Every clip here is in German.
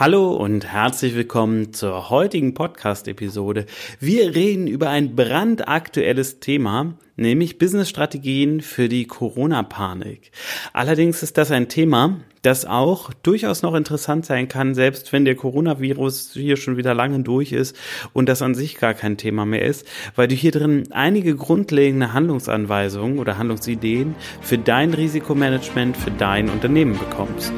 Hallo und herzlich willkommen zur heutigen Podcast-Episode. Wir reden über ein brandaktuelles Thema, nämlich Business-Strategien für die Corona-Panik. Allerdings ist das ein Thema, das auch durchaus noch interessant sein kann, selbst wenn der Coronavirus hier schon wieder lange durch ist und das an sich gar kein Thema mehr ist, weil du hier drin einige grundlegende Handlungsanweisungen oder Handlungsideen für dein Risikomanagement, für dein Unternehmen bekommst.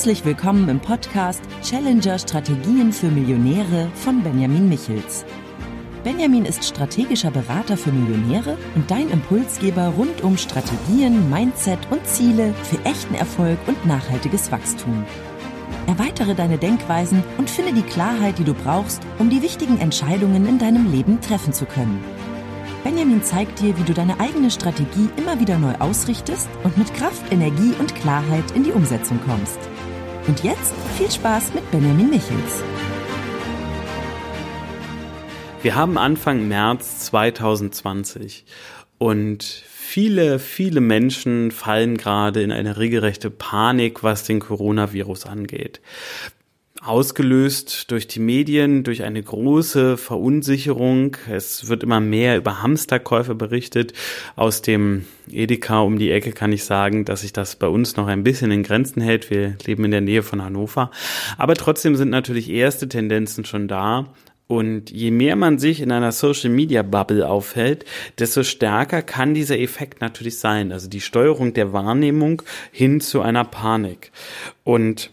Herzlich willkommen im Podcast Challenger Strategien für Millionäre von Benjamin Michels. Benjamin ist strategischer Berater für Millionäre und dein Impulsgeber rund um Strategien, Mindset und Ziele für echten Erfolg und nachhaltiges Wachstum. Erweitere deine Denkweisen und finde die Klarheit, die du brauchst, um die wichtigen Entscheidungen in deinem Leben treffen zu können. Benjamin zeigt dir, wie du deine eigene Strategie immer wieder neu ausrichtest und mit Kraft, Energie und Klarheit in die Umsetzung kommst. Und jetzt viel Spaß mit Benjamin Michels. Wir haben Anfang März 2020 und viele, viele Menschen fallen gerade in eine regelrechte Panik, was den Coronavirus angeht ausgelöst durch die Medien, durch eine große Verunsicherung. Es wird immer mehr über Hamsterkäufe berichtet. Aus dem Edeka um die Ecke kann ich sagen, dass sich das bei uns noch ein bisschen in Grenzen hält. Wir leben in der Nähe von Hannover. Aber trotzdem sind natürlich erste Tendenzen schon da. Und je mehr man sich in einer Social Media Bubble aufhält, desto stärker kann dieser Effekt natürlich sein. Also die Steuerung der Wahrnehmung hin zu einer Panik. Und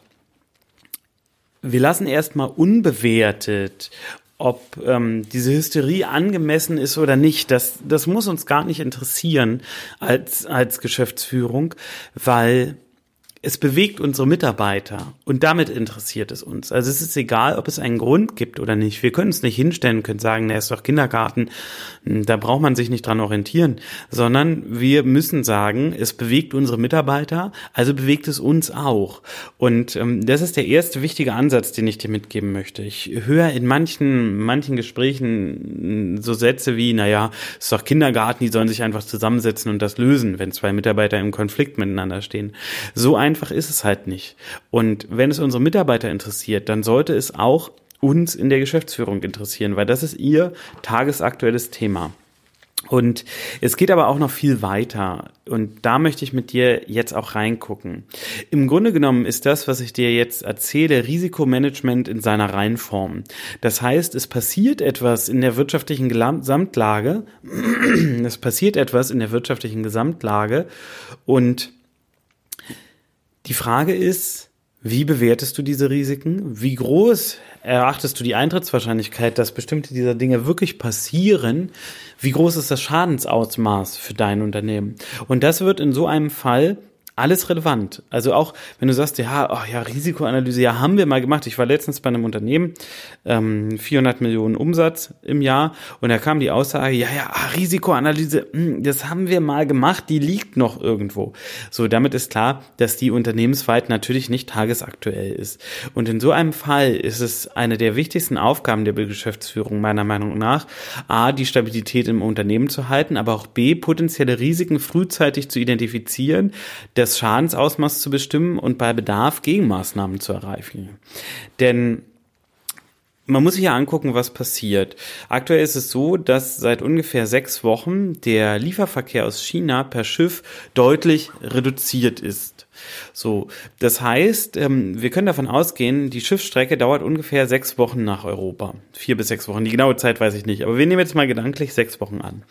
wir lassen erstmal unbewertet, ob ähm, diese Hysterie angemessen ist oder nicht. Das, das muss uns gar nicht interessieren als, als Geschäftsführung, weil es bewegt unsere Mitarbeiter und damit interessiert es uns. Also es ist egal, ob es einen Grund gibt oder nicht. Wir können es nicht hinstellen, können sagen, na ist doch Kindergarten, hm, da braucht man sich nicht dran orientieren, sondern wir müssen sagen, es bewegt unsere Mitarbeiter, also bewegt es uns auch. Und ähm, das ist der erste wichtige Ansatz, den ich dir mitgeben möchte. Ich höre in manchen, manchen Gesprächen hm, so Sätze wie, naja, es ist doch Kindergarten, die sollen sich einfach zusammensetzen und das lösen, wenn zwei Mitarbeiter im Konflikt miteinander stehen. So ein einfach ist es halt nicht. Und wenn es unsere Mitarbeiter interessiert, dann sollte es auch uns in der Geschäftsführung interessieren, weil das ist ihr tagesaktuelles Thema. Und es geht aber auch noch viel weiter. Und da möchte ich mit dir jetzt auch reingucken. Im Grunde genommen ist das, was ich dir jetzt erzähle, Risikomanagement in seiner Reihenform. Das heißt, es passiert etwas in der wirtschaftlichen Gesamtlage. es passiert etwas in der wirtschaftlichen Gesamtlage und die Frage ist, wie bewertest du diese Risiken? Wie groß erachtest du die Eintrittswahrscheinlichkeit, dass bestimmte dieser Dinge wirklich passieren? Wie groß ist das Schadensausmaß für dein Unternehmen? Und das wird in so einem Fall alles relevant. Also auch, wenn du sagst, ja, oh ja, Risikoanalyse, ja, haben wir mal gemacht. Ich war letztens bei einem Unternehmen, ähm, 400 Millionen Umsatz im Jahr und da kam die Aussage, ja, ja, ah, Risikoanalyse, mh, hm, das haben wir mal gemacht, die liegt noch irgendwo. So, damit ist klar, dass die unternehmensweit natürlich nicht tagesaktuell ist. Und in so einem Fall ist es eine der wichtigsten Aufgaben der Geschäftsführung meiner Meinung nach, A, die Stabilität im Unternehmen zu halten, aber auch B, potenzielle Risiken frühzeitig zu identifizieren, das Schadensausmaß zu bestimmen und bei Bedarf Gegenmaßnahmen zu erreichen. Denn man muss sich ja angucken, was passiert. Aktuell ist es so, dass seit ungefähr sechs Wochen der Lieferverkehr aus China per Schiff deutlich reduziert ist. So, das heißt, ähm, wir können davon ausgehen, die Schiffsstrecke dauert ungefähr sechs Wochen nach Europa. Vier bis sechs Wochen. Die genaue Zeit weiß ich nicht, aber wir nehmen jetzt mal gedanklich sechs Wochen an.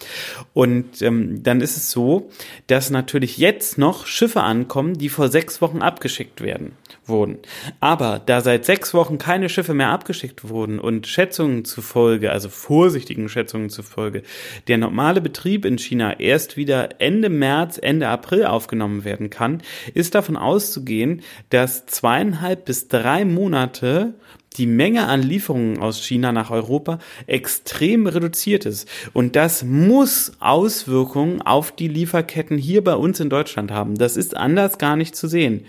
Und ähm, dann ist es so, dass natürlich jetzt noch Schiffe ankommen, die vor sechs Wochen abgeschickt werden wurden. Aber da seit sechs Wochen keine Schiffe mehr abgeschickt wurden und Schätzungen zufolge, also vorsichtigen Schätzungen zufolge, der normale Betrieb in China erst wieder Ende März, Ende April aufgenommen werden kann, ist davon auszugehen, dass zweieinhalb bis drei Monate die Menge an Lieferungen aus China nach Europa extrem reduziert ist. Und das muss Auswirkungen auf die Lieferketten hier bei uns in Deutschland haben. Das ist anders gar nicht zu sehen.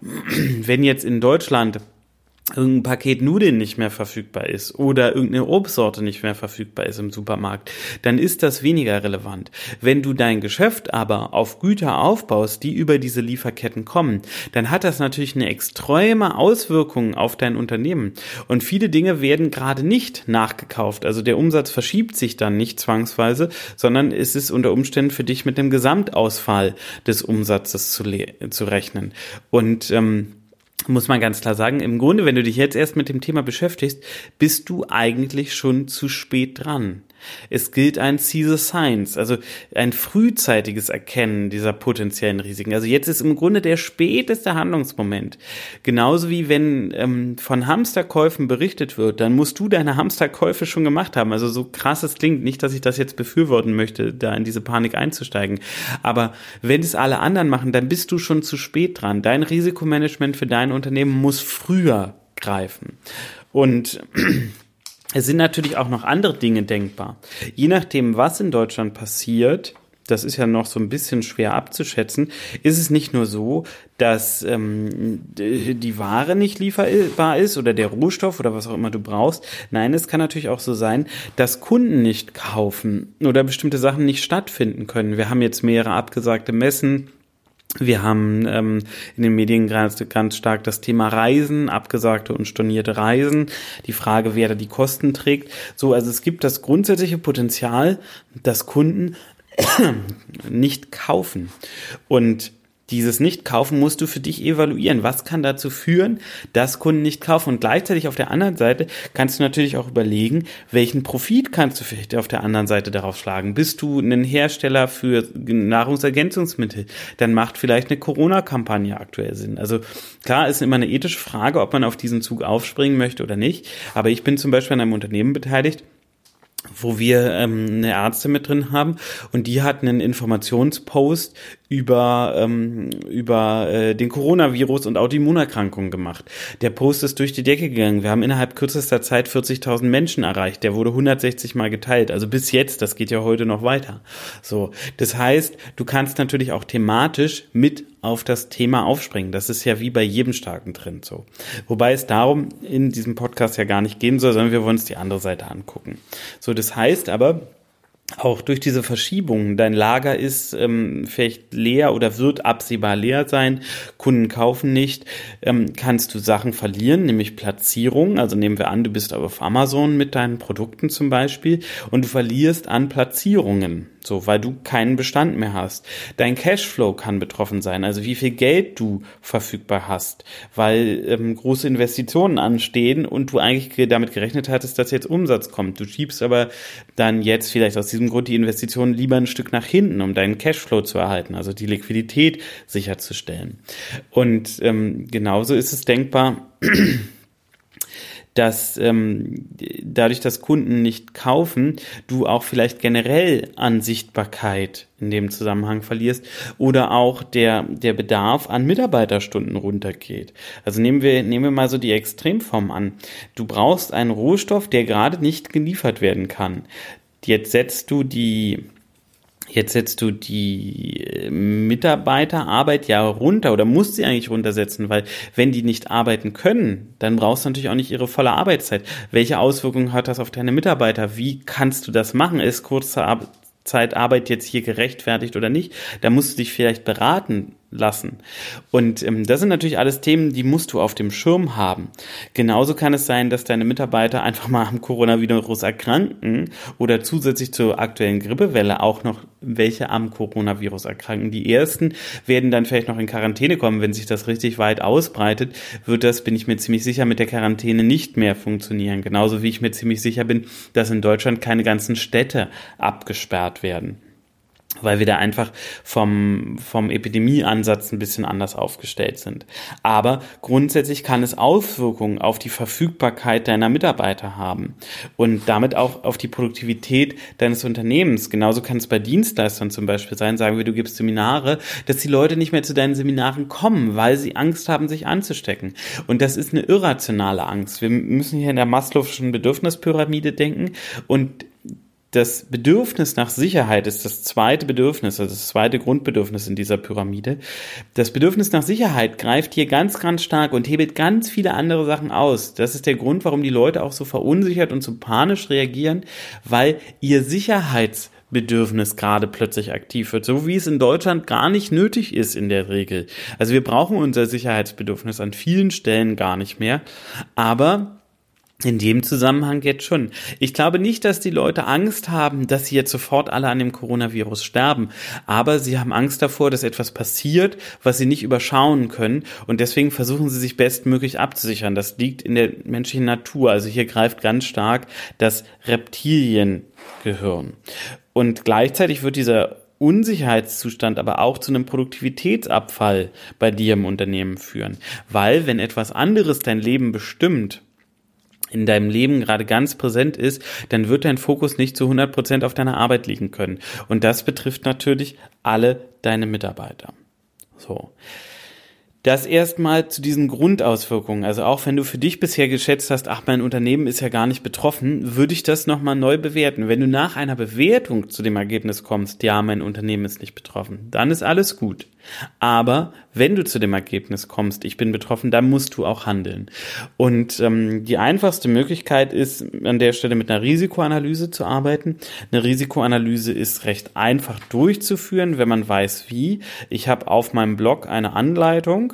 Wenn jetzt in Deutschland irgendein Paket Nudeln nicht mehr verfügbar ist oder irgendeine Obstsorte nicht mehr verfügbar ist im Supermarkt, dann ist das weniger relevant. Wenn du dein Geschäft aber auf Güter aufbaust, die über diese Lieferketten kommen, dann hat das natürlich eine extreme Auswirkung auf dein Unternehmen. Und viele Dinge werden gerade nicht nachgekauft. Also der Umsatz verschiebt sich dann nicht zwangsweise, sondern es ist unter Umständen für dich mit dem Gesamtausfall des Umsatzes zu, zu rechnen. Und ähm, muss man ganz klar sagen, im Grunde, wenn du dich jetzt erst mit dem Thema beschäftigst, bist du eigentlich schon zu spät dran. Es gilt ein See the Signs, also ein frühzeitiges Erkennen dieser potenziellen Risiken. Also jetzt ist im Grunde der späteste Handlungsmoment. Genauso wie wenn ähm, von Hamsterkäufen berichtet wird, dann musst du deine Hamsterkäufe schon gemacht haben. Also so krass es klingt, nicht, dass ich das jetzt befürworten möchte, da in diese Panik einzusteigen. Aber wenn es alle anderen machen, dann bist du schon zu spät dran. Dein Risikomanagement für dein Unternehmen muss früher greifen. Und es sind natürlich auch noch andere Dinge denkbar. Je nachdem, was in Deutschland passiert, das ist ja noch so ein bisschen schwer abzuschätzen, ist es nicht nur so, dass ähm, die Ware nicht lieferbar ist oder der Rohstoff oder was auch immer du brauchst. Nein, es kann natürlich auch so sein, dass Kunden nicht kaufen oder bestimmte Sachen nicht stattfinden können. Wir haben jetzt mehrere abgesagte Messen wir haben ähm, in den Medien ganz, ganz stark das Thema Reisen, abgesagte und stornierte Reisen, die Frage, wer da die Kosten trägt. So, also es gibt das grundsätzliche Potenzial, dass Kunden nicht kaufen. Und dieses Nicht-Kaufen musst du für dich evaluieren. Was kann dazu führen, dass Kunden nicht kaufen? Und gleichzeitig auf der anderen Seite kannst du natürlich auch überlegen, welchen Profit kannst du vielleicht auf der anderen Seite darauf schlagen. Bist du ein Hersteller für Nahrungsergänzungsmittel? Dann macht vielleicht eine Corona-Kampagne aktuell Sinn. Also klar ist immer eine ethische Frage, ob man auf diesen Zug aufspringen möchte oder nicht. Aber ich bin zum Beispiel an einem Unternehmen beteiligt, wo wir ähm, eine Ärzte mit drin haben und die hatten einen Informationspost über, ähm, über äh, den Coronavirus und Autoimmunerkrankungen gemacht. Der Post ist durch die Decke gegangen. Wir haben innerhalb kürzester Zeit 40.000 Menschen erreicht. Der wurde 160 Mal geteilt. Also bis jetzt, das geht ja heute noch weiter. So, das heißt, du kannst natürlich auch thematisch mit auf das Thema aufspringen. Das ist ja wie bei jedem starken Trend so. Wobei es darum in diesem Podcast ja gar nicht gehen soll, sondern wir wollen uns die andere Seite angucken. So, das heißt aber, auch durch diese Verschiebung, dein Lager ist ähm, vielleicht leer oder wird absehbar leer sein, Kunden kaufen nicht, ähm, kannst du Sachen verlieren, nämlich Platzierung. Also nehmen wir an, du bist auf Amazon mit deinen Produkten zum Beispiel und du verlierst an Platzierungen so, weil du keinen Bestand mehr hast. Dein Cashflow kann betroffen sein, also wie viel Geld du verfügbar hast, weil ähm, große Investitionen anstehen und du eigentlich damit gerechnet hattest, dass jetzt Umsatz kommt. Du schiebst aber dann jetzt vielleicht aus diesem Grund die Investitionen lieber ein Stück nach hinten, um deinen Cashflow zu erhalten, also die Liquidität sicherzustellen. Und ähm, genauso ist es denkbar, dass ähm, dadurch, dass Kunden nicht kaufen, du auch vielleicht generell an Sichtbarkeit in dem Zusammenhang verlierst oder auch der, der Bedarf an Mitarbeiterstunden runtergeht. Also nehmen wir, nehmen wir mal so die Extremform an. Du brauchst einen Rohstoff, der gerade nicht geliefert werden kann. Jetzt setzt du die Jetzt setzt du die äh, Mitarbeiterarbeit ja runter oder musst sie eigentlich runtersetzen, weil wenn die nicht arbeiten können, dann brauchst du natürlich auch nicht ihre volle Arbeitszeit. Welche Auswirkungen hat das auf deine Mitarbeiter? Wie kannst du das machen? Ist kurze Zeitarbeit jetzt hier gerechtfertigt oder nicht? Da musst du dich vielleicht beraten lassen. Und ähm, das sind natürlich alles Themen, die musst du auf dem Schirm haben. Genauso kann es sein, dass deine Mitarbeiter einfach mal am Coronavirus erkranken oder zusätzlich zur aktuellen Grippewelle auch noch welche am Coronavirus erkranken. Die ersten werden dann vielleicht noch in Quarantäne kommen. Wenn sich das richtig weit ausbreitet, wird das, bin ich mir ziemlich sicher, mit der Quarantäne nicht mehr funktionieren. Genauso wie ich mir ziemlich sicher bin, dass in Deutschland keine ganzen Städte abgesperrt werden weil wir da einfach vom, vom Epidemieansatz ein bisschen anders aufgestellt sind. Aber grundsätzlich kann es Auswirkungen auf die Verfügbarkeit deiner Mitarbeiter haben und damit auch auf die Produktivität deines Unternehmens. Genauso kann es bei Dienstleistern zum Beispiel sein, sagen wir, du gibst Seminare, dass die Leute nicht mehr zu deinen Seminaren kommen, weil sie Angst haben, sich anzustecken. Und das ist eine irrationale Angst. Wir müssen hier in der Maslow'schen Bedürfnispyramide denken und das Bedürfnis nach Sicherheit ist das zweite Bedürfnis, also das zweite Grundbedürfnis in dieser Pyramide. Das Bedürfnis nach Sicherheit greift hier ganz, ganz stark und hebelt ganz viele andere Sachen aus. Das ist der Grund, warum die Leute auch so verunsichert und so panisch reagieren, weil ihr Sicherheitsbedürfnis gerade plötzlich aktiv wird, so wie es in Deutschland gar nicht nötig ist in der Regel. Also wir brauchen unser Sicherheitsbedürfnis an vielen Stellen gar nicht mehr, aber in dem Zusammenhang jetzt schon. Ich glaube nicht, dass die Leute Angst haben, dass sie jetzt sofort alle an dem Coronavirus sterben, aber sie haben Angst davor, dass etwas passiert, was sie nicht überschauen können und deswegen versuchen sie sich bestmöglich abzusichern. Das liegt in der menschlichen Natur. Also hier greift ganz stark das Reptiliengehirn. Und gleichzeitig wird dieser Unsicherheitszustand aber auch zu einem Produktivitätsabfall bei dir im Unternehmen führen. Weil wenn etwas anderes dein Leben bestimmt, in deinem Leben gerade ganz präsent ist, dann wird dein Fokus nicht zu 100 Prozent auf deiner Arbeit liegen können. Und das betrifft natürlich alle deine Mitarbeiter. So. Das erstmal zu diesen Grundauswirkungen. Also auch wenn du für dich bisher geschätzt hast, ach, mein Unternehmen ist ja gar nicht betroffen, würde ich das nochmal neu bewerten. Wenn du nach einer Bewertung zu dem Ergebnis kommst, ja, mein Unternehmen ist nicht betroffen, dann ist alles gut. Aber wenn du zu dem Ergebnis kommst, ich bin betroffen, dann musst du auch handeln. Und ähm, die einfachste Möglichkeit ist, an der Stelle mit einer Risikoanalyse zu arbeiten. Eine Risikoanalyse ist recht einfach durchzuführen, wenn man weiß wie. Ich habe auf meinem Blog eine Anleitung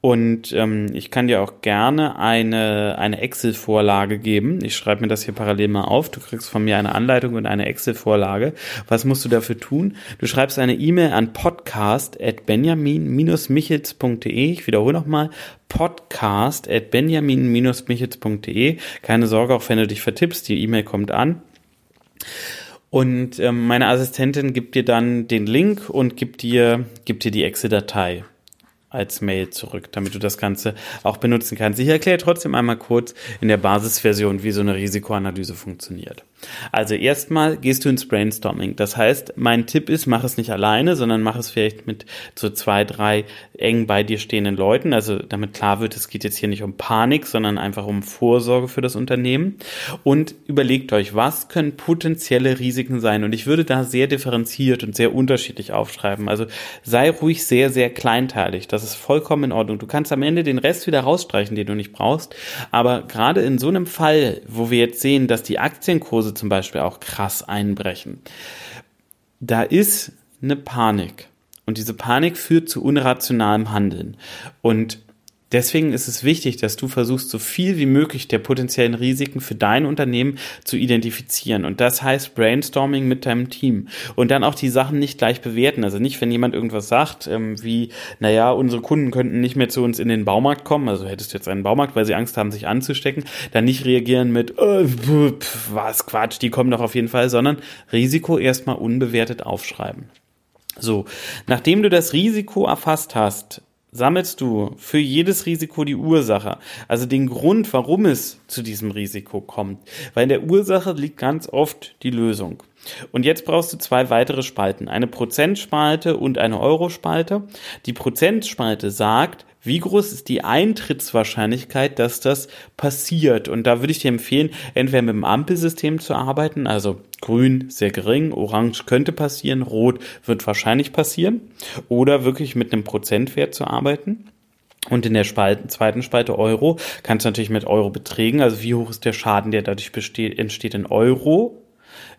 und ähm, ich kann dir auch gerne eine, eine Excel-Vorlage geben. Ich schreibe mir das hier parallel mal auf. Du kriegst von mir eine Anleitung und eine Excel-Vorlage. Was musst du dafür tun? Du schreibst eine E-Mail an podcast.benjamin-michels.de. Ich wiederhole nochmal podcast.benjamin-michels.de. Keine Sorge, auch wenn du dich vertippst, die E-Mail kommt an. Und ähm, meine Assistentin gibt dir dann den Link und gibt dir, gibt dir die Excel-Datei als Mail zurück, damit du das Ganze auch benutzen kannst. Ich erkläre trotzdem einmal kurz in der Basisversion, wie so eine Risikoanalyse funktioniert. Also erstmal gehst du ins Brainstorming. Das heißt, mein Tipp ist, mach es nicht alleine, sondern mach es vielleicht mit so zwei, drei eng bei dir stehenden Leuten. Also damit klar wird, es geht jetzt hier nicht um Panik, sondern einfach um Vorsorge für das Unternehmen. Und überlegt euch, was können potenzielle Risiken sein? Und ich würde da sehr differenziert und sehr unterschiedlich aufschreiben. Also sei ruhig sehr, sehr kleinteilig. Das ist vollkommen in Ordnung. Du kannst am Ende den Rest wieder rausstreichen, den du nicht brauchst. Aber gerade in so einem Fall, wo wir jetzt sehen, dass die Aktienkurse zum Beispiel auch krass einbrechen. Da ist eine Panik. Und diese Panik führt zu unrationalem Handeln. Und Deswegen ist es wichtig, dass du versuchst, so viel wie möglich der potenziellen Risiken für dein Unternehmen zu identifizieren. Und das heißt Brainstorming mit deinem Team. Und dann auch die Sachen nicht gleich bewerten. Also nicht, wenn jemand irgendwas sagt, ähm, wie, naja, unsere Kunden könnten nicht mehr zu uns in den Baumarkt kommen. Also hättest du jetzt einen Baumarkt, weil sie Angst haben, sich anzustecken. Dann nicht reagieren mit, äh, was Quatsch, die kommen doch auf jeden Fall, sondern Risiko erstmal unbewertet aufschreiben. So, nachdem du das Risiko erfasst hast, sammelst du für jedes Risiko die Ursache, also den Grund, warum es zu diesem Risiko kommt. Weil in der Ursache liegt ganz oft die Lösung. Und jetzt brauchst du zwei weitere Spalten, eine Prozentspalte und eine Eurospalte. Die Prozentspalte sagt, wie groß ist die Eintrittswahrscheinlichkeit, dass das passiert? Und da würde ich dir empfehlen, entweder mit dem Ampelsystem zu arbeiten, also grün sehr gering, orange könnte passieren, rot wird wahrscheinlich passieren, oder wirklich mit einem Prozentwert zu arbeiten. Und in der Spalte, zweiten Spalte Euro kannst du natürlich mit Euro-Beträgen, also wie hoch ist der Schaden, der dadurch besteht, entsteht in Euro,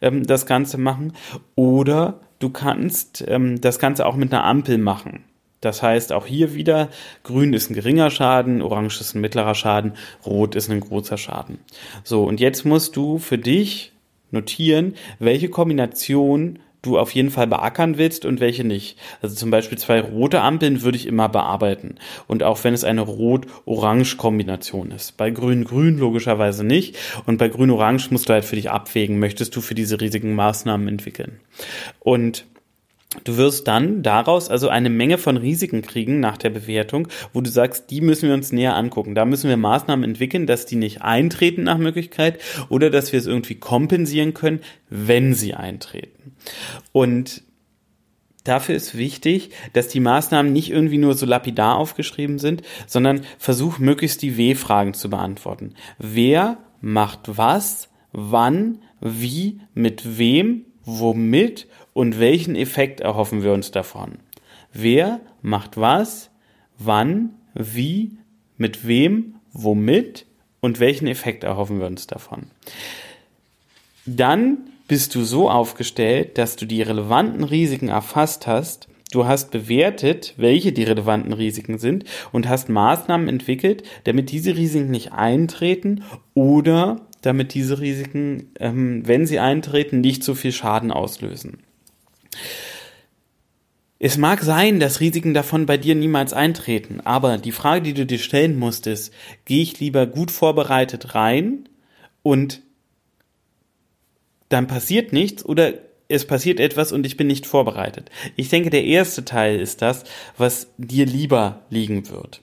ähm, das Ganze machen. Oder du kannst ähm, das Ganze auch mit einer Ampel machen. Das heißt, auch hier wieder, grün ist ein geringer Schaden, orange ist ein mittlerer Schaden, rot ist ein großer Schaden. So, und jetzt musst du für dich notieren, welche Kombination du auf jeden Fall beackern willst und welche nicht. Also zum Beispiel zwei rote Ampeln würde ich immer bearbeiten. Und auch wenn es eine Rot-Orange-Kombination ist. Bei Grün-Grün logischerweise nicht. Und bei Grün-Orange musst du halt für dich abwägen, möchtest du für diese riesigen Maßnahmen entwickeln. Und Du wirst dann daraus also eine Menge von Risiken kriegen nach der Bewertung, wo du sagst, die müssen wir uns näher angucken. Da müssen wir Maßnahmen entwickeln, dass die nicht eintreten nach Möglichkeit oder dass wir es irgendwie kompensieren können, wenn sie eintreten. Und Dafür ist wichtig, dass die Maßnahmen nicht irgendwie nur so lapidar aufgeschrieben sind, sondern versuch möglichst die W-Fragen zu beantworten. Wer macht was? wann, wie, mit wem, womit und welchen Effekt erhoffen wir uns davon. Wer macht was, wann, wie, mit wem, womit und welchen Effekt erhoffen wir uns davon. Dann bist du so aufgestellt, dass du die relevanten Risiken erfasst hast, du hast bewertet, welche die relevanten Risiken sind und hast Maßnahmen entwickelt, damit diese Risiken nicht eintreten oder damit diese Risiken, ähm, wenn sie eintreten, nicht so viel Schaden auslösen. Es mag sein, dass Risiken davon bei dir niemals eintreten, aber die Frage, die du dir stellen musst, ist, gehe ich lieber gut vorbereitet rein und dann passiert nichts oder es passiert etwas und ich bin nicht vorbereitet. Ich denke, der erste Teil ist das, was dir lieber liegen wird.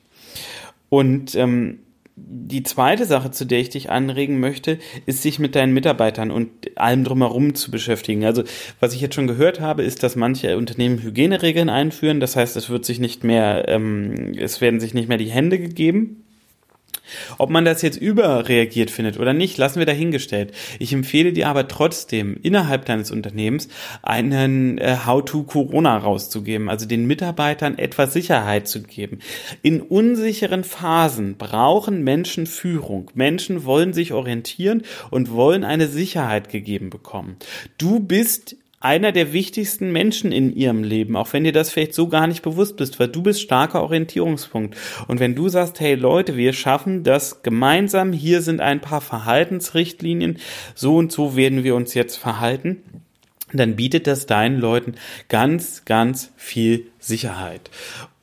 Und ähm, die zweite Sache, zu der ich dich anregen möchte, ist sich mit deinen Mitarbeitern und allem drumherum zu beschäftigen. Also was ich jetzt schon gehört habe, ist, dass manche Unternehmen Hygieneregeln einführen. Das heißt, es wird sich nicht mehr, ähm, es werden sich nicht mehr die Hände gegeben ob man das jetzt überreagiert findet oder nicht, lassen wir dahingestellt. Ich empfehle dir aber trotzdem innerhalb deines Unternehmens einen äh, How-to-Corona rauszugeben, also den Mitarbeitern etwas Sicherheit zu geben. In unsicheren Phasen brauchen Menschen Führung. Menschen wollen sich orientieren und wollen eine Sicherheit gegeben bekommen. Du bist einer der wichtigsten Menschen in ihrem Leben, auch wenn dir das vielleicht so gar nicht bewusst bist, weil du bist starker Orientierungspunkt. Und wenn du sagst, hey Leute, wir schaffen das gemeinsam, hier sind ein paar Verhaltensrichtlinien, so und so werden wir uns jetzt verhalten, dann bietet das deinen Leuten ganz, ganz viel Sicherheit.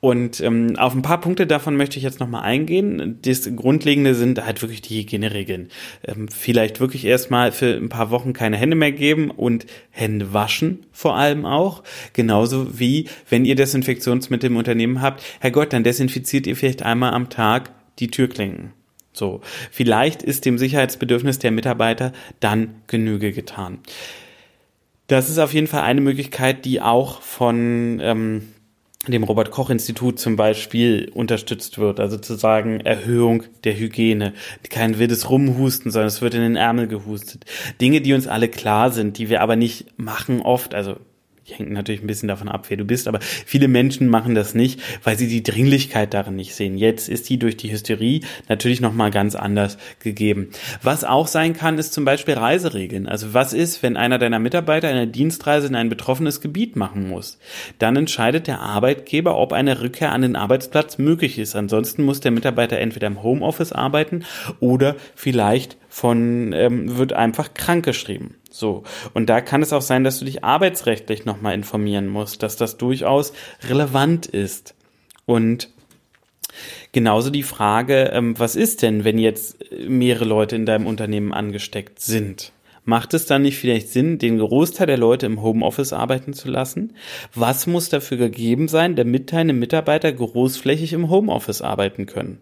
Und ähm, auf ein paar Punkte davon möchte ich jetzt nochmal eingehen. Das Grundlegende sind halt wirklich die Hygieneregeln. Ähm, vielleicht wirklich erstmal für ein paar Wochen keine Hände mehr geben und Hände waschen vor allem auch. Genauso wie, wenn ihr Desinfektionsmittel im Unternehmen habt, Herrgott, dann desinfiziert ihr vielleicht einmal am Tag die Türklinken. So, vielleicht ist dem Sicherheitsbedürfnis der Mitarbeiter dann Genüge getan. Das ist auf jeden Fall eine Möglichkeit, die auch von ähm, dem Robert Koch Institut zum Beispiel unterstützt wird. Also zu sagen, Erhöhung der Hygiene. Kein wildes Rumhusten, sondern es wird in den Ärmel gehustet. Dinge, die uns alle klar sind, die wir aber nicht machen oft. Also hängt natürlich ein bisschen davon ab, wer du bist, aber viele Menschen machen das nicht, weil sie die Dringlichkeit darin nicht sehen. Jetzt ist die durch die Hysterie natürlich nochmal ganz anders gegeben. Was auch sein kann, ist zum Beispiel Reiseregeln. Also was ist, wenn einer deiner Mitarbeiter eine Dienstreise in ein betroffenes Gebiet machen muss? Dann entscheidet der Arbeitgeber, ob eine Rückkehr an den Arbeitsplatz möglich ist. Ansonsten muss der Mitarbeiter entweder im Homeoffice arbeiten oder vielleicht von ähm, wird einfach krank geschrieben. So. Und da kann es auch sein, dass du dich arbeitsrechtlich nochmal informieren musst, dass das durchaus relevant ist. Und genauso die Frage, ähm, was ist denn, wenn jetzt mehrere Leute in deinem Unternehmen angesteckt sind? Macht es dann nicht vielleicht Sinn, den Großteil der Leute im Homeoffice arbeiten zu lassen? Was muss dafür gegeben sein, damit deine Mitarbeiter großflächig im Homeoffice arbeiten können?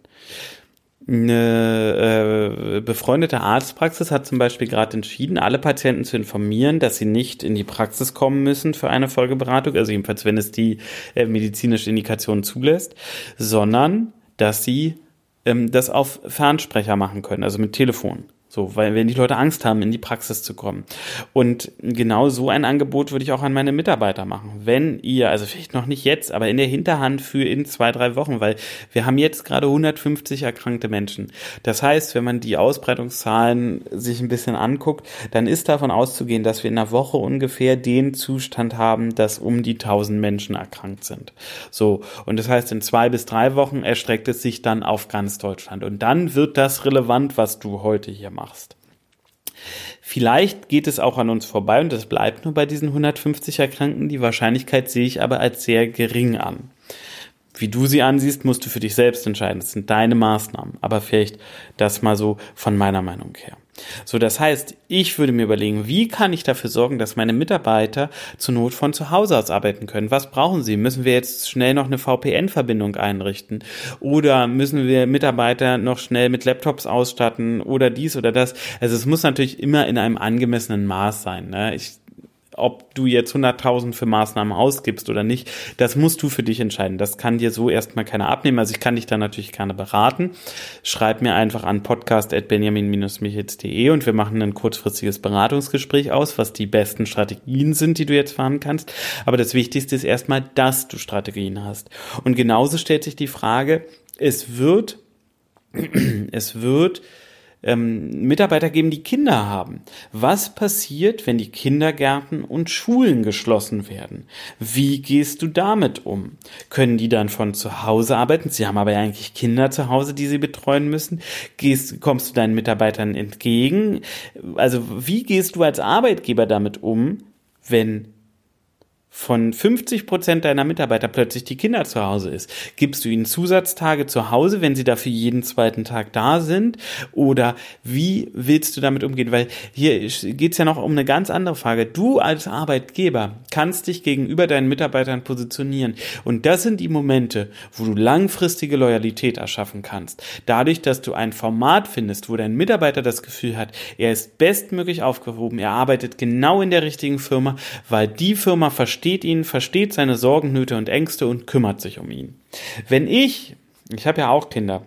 Eine äh, befreundete Arztpraxis hat zum Beispiel gerade entschieden, alle Patienten zu informieren, dass sie nicht in die Praxis kommen müssen für eine Folgeberatung, also jedenfalls wenn es die äh, medizinische Indikation zulässt, sondern dass sie ähm, das auf Fernsprecher machen können, also mit Telefon. So, weil wenn die Leute Angst haben, in die Praxis zu kommen. Und genau so ein Angebot würde ich auch an meine Mitarbeiter machen. Wenn ihr, also vielleicht noch nicht jetzt, aber in der Hinterhand für in zwei, drei Wochen, weil wir haben jetzt gerade 150 erkrankte Menschen. Das heißt, wenn man die Ausbreitungszahlen sich ein bisschen anguckt, dann ist davon auszugehen, dass wir in einer Woche ungefähr den Zustand haben, dass um die 1000 Menschen erkrankt sind. So. Und das heißt, in zwei bis drei Wochen erstreckt es sich dann auf ganz Deutschland. Und dann wird das relevant, was du heute hier machst. Vielleicht geht es auch an uns vorbei und es bleibt nur bei diesen 150 Erkrankten. Die Wahrscheinlichkeit sehe ich aber als sehr gering an. Wie du sie ansiehst, musst du für dich selbst entscheiden. Das sind deine Maßnahmen. Aber vielleicht das mal so von meiner Meinung her. So, das heißt, ich würde mir überlegen, wie kann ich dafür sorgen, dass meine Mitarbeiter zur Not von zu Hause aus arbeiten können? Was brauchen sie? Müssen wir jetzt schnell noch eine VPN-Verbindung einrichten? Oder müssen wir Mitarbeiter noch schnell mit Laptops ausstatten oder dies oder das? Also es muss natürlich immer in einem angemessenen Maß sein. Ne? Ich ob du jetzt 100.000 für Maßnahmen ausgibst oder nicht, das musst du für dich entscheiden. Das kann dir so erstmal keiner abnehmen. Also ich kann dich da natürlich gerne beraten. Schreib mir einfach an podcast.benjamin-michitz.de und wir machen ein kurzfristiges Beratungsgespräch aus, was die besten Strategien sind, die du jetzt fahren kannst. Aber das Wichtigste ist erstmal, dass du Strategien hast. Und genauso stellt sich die Frage, es wird, es wird ähm, Mitarbeiter geben, die Kinder haben. Was passiert, wenn die Kindergärten und Schulen geschlossen werden? Wie gehst du damit um? Können die dann von zu Hause arbeiten? Sie haben aber ja eigentlich Kinder zu Hause, die sie betreuen müssen. Gehst, kommst du deinen Mitarbeitern entgegen? Also wie gehst du als Arbeitgeber damit um, wenn von 50 Prozent deiner Mitarbeiter plötzlich die Kinder zu Hause ist? Gibst du ihnen Zusatztage zu Hause, wenn sie dafür jeden zweiten Tag da sind? Oder wie willst du damit umgehen? Weil hier geht es ja noch um eine ganz andere Frage. Du als Arbeitgeber kannst dich gegenüber deinen Mitarbeitern positionieren. Und das sind die Momente, wo du langfristige Loyalität erschaffen kannst. Dadurch, dass du ein Format findest, wo dein Mitarbeiter das Gefühl hat, er ist bestmöglich aufgehoben, er arbeitet genau in der richtigen Firma, weil die Firma versteht, versteht ihn, versteht seine Sorgen, Nöte und Ängste und kümmert sich um ihn. Wenn ich, ich habe ja auch Kinder,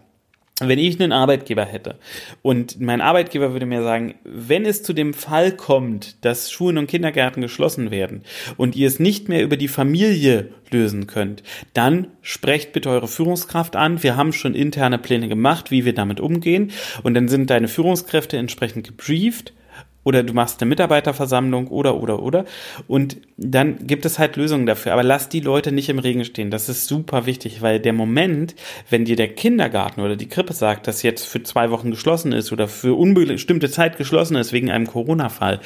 wenn ich einen Arbeitgeber hätte und mein Arbeitgeber würde mir sagen, wenn es zu dem Fall kommt, dass Schulen und Kindergärten geschlossen werden und ihr es nicht mehr über die Familie lösen könnt, dann sprecht bitte eure Führungskraft an. Wir haben schon interne Pläne gemacht, wie wir damit umgehen und dann sind deine Führungskräfte entsprechend gebrieft oder du machst eine Mitarbeiterversammlung oder oder oder und dann gibt es halt Lösungen dafür. Aber lass die Leute nicht im Regen stehen. Das ist super wichtig, weil der Moment, wenn dir der Kindergarten oder die Krippe sagt, dass jetzt für zwei Wochen geschlossen ist oder für unbestimmte Zeit geschlossen ist wegen einem Corona-Fall,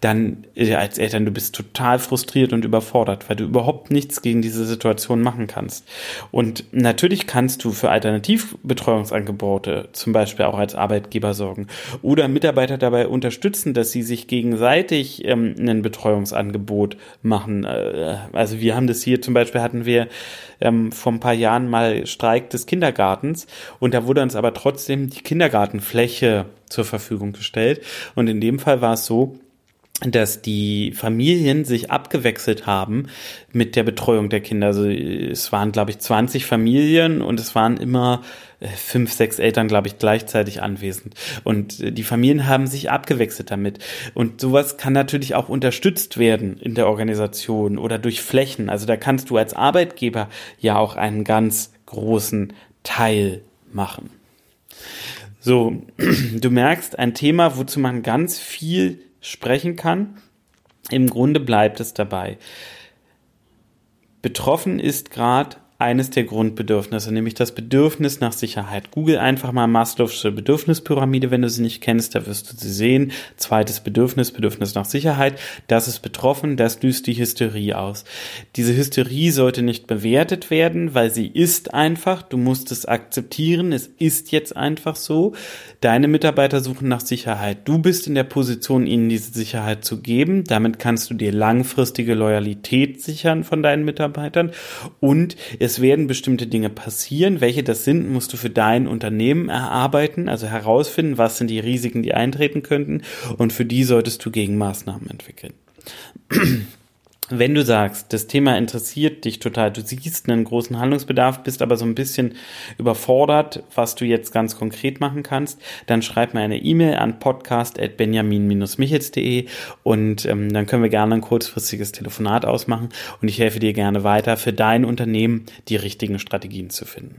dann ja, als Eltern, du bist total frustriert und überfordert, weil du überhaupt nichts gegen diese Situation machen kannst. Und natürlich kannst du für Alternativbetreuungsangebote zum Beispiel auch als Arbeitgeber sorgen oder Mitarbeiter dabei unterstützen, dass sie sich gegenseitig ähm, ein Betreuungsangebot machen. Äh, also wir haben das hier zum Beispiel hatten wir ähm, vor ein paar Jahren mal Streik des Kindergartens und da wurde uns aber trotzdem die Kindergartenfläche zur Verfügung gestellt. Und in dem Fall war es so, dass die Familien sich abgewechselt haben mit der Betreuung der Kinder. Also es waren, glaube ich, 20 Familien und es waren immer äh, fünf, sechs Eltern, glaube ich, gleichzeitig anwesend. Und äh, die Familien haben sich abgewechselt damit. Und sowas kann natürlich auch unterstützt werden in der Organisation oder durch Flächen. Also da kannst du als Arbeitgeber ja auch einen ganz großen Teil machen. So, du merkst ein Thema, wozu man ganz viel sprechen kann. Im Grunde bleibt es dabei. Betroffen ist gerade eines der Grundbedürfnisse, nämlich das Bedürfnis nach Sicherheit. Google einfach mal Maslow'sche Bedürfnispyramide, wenn du sie nicht kennst, da wirst du sie sehen. Zweites Bedürfnis, Bedürfnis nach Sicherheit. Das ist betroffen, das löst die Hysterie aus. Diese Hysterie sollte nicht bewertet werden, weil sie ist einfach. Du musst es akzeptieren. Es ist jetzt einfach so. Deine Mitarbeiter suchen nach Sicherheit. Du bist in der Position, ihnen diese Sicherheit zu geben. Damit kannst du dir langfristige Loyalität sichern von deinen Mitarbeitern und es es werden bestimmte Dinge passieren. Welche das sind, musst du für dein Unternehmen erarbeiten, also herausfinden, was sind die Risiken, die eintreten könnten und für die solltest du Gegenmaßnahmen entwickeln. Wenn du sagst, das Thema interessiert dich total, du siehst einen großen Handlungsbedarf, bist aber so ein bisschen überfordert, was du jetzt ganz konkret machen kannst, dann schreib mir eine E-Mail an podcast.benjamin-michels.de und ähm, dann können wir gerne ein kurzfristiges Telefonat ausmachen und ich helfe dir gerne weiter, für dein Unternehmen die richtigen Strategien zu finden.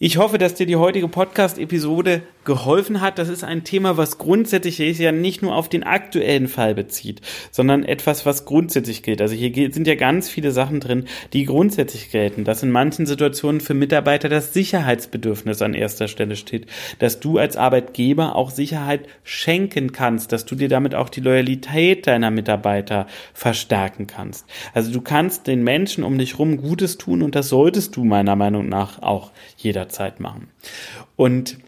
Ich hoffe, dass dir die heutige Podcast-Episode geholfen hat. Das ist ein Thema, was grundsätzlich ja nicht nur auf den aktuellen Fall bezieht, sondern etwas, was grundsätzlich gilt. Also hier sind ja ganz viele Sachen drin, die grundsätzlich gelten, dass in manchen Situationen für Mitarbeiter das Sicherheitsbedürfnis an erster Stelle steht, dass du als Arbeitgeber auch Sicherheit schenken kannst, dass du dir damit auch die Loyalität deiner Mitarbeiter verstärken kannst. Also du kannst den Menschen um dich rum Gutes tun und das solltest du meiner Meinung nach auch jeder Zeit machen. Und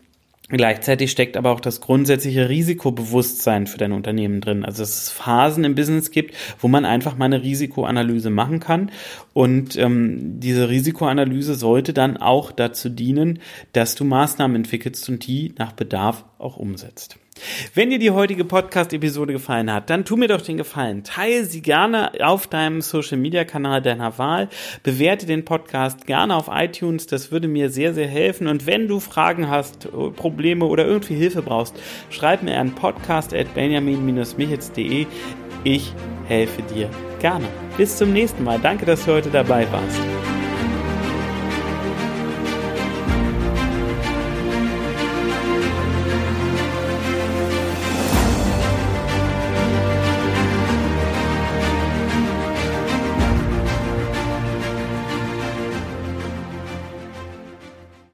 Gleichzeitig steckt aber auch das grundsätzliche Risikobewusstsein für dein Unternehmen drin. Also dass es Phasen im Business gibt, wo man einfach mal eine Risikoanalyse machen kann. Und ähm, diese Risikoanalyse sollte dann auch dazu dienen, dass du Maßnahmen entwickelst und die nach Bedarf auch umsetzt. Wenn dir die heutige Podcast-Episode gefallen hat, dann tu mir doch den Gefallen. Teile sie gerne auf deinem Social-Media-Kanal deiner Wahl. Bewerte den Podcast gerne auf iTunes. Das würde mir sehr, sehr helfen. Und wenn du Fragen hast, Probleme oder irgendwie Hilfe brauchst, schreib mir an podcast.benjamin-michitz.de. Ich helfe dir gerne. Bis zum nächsten Mal. Danke, dass du heute dabei warst.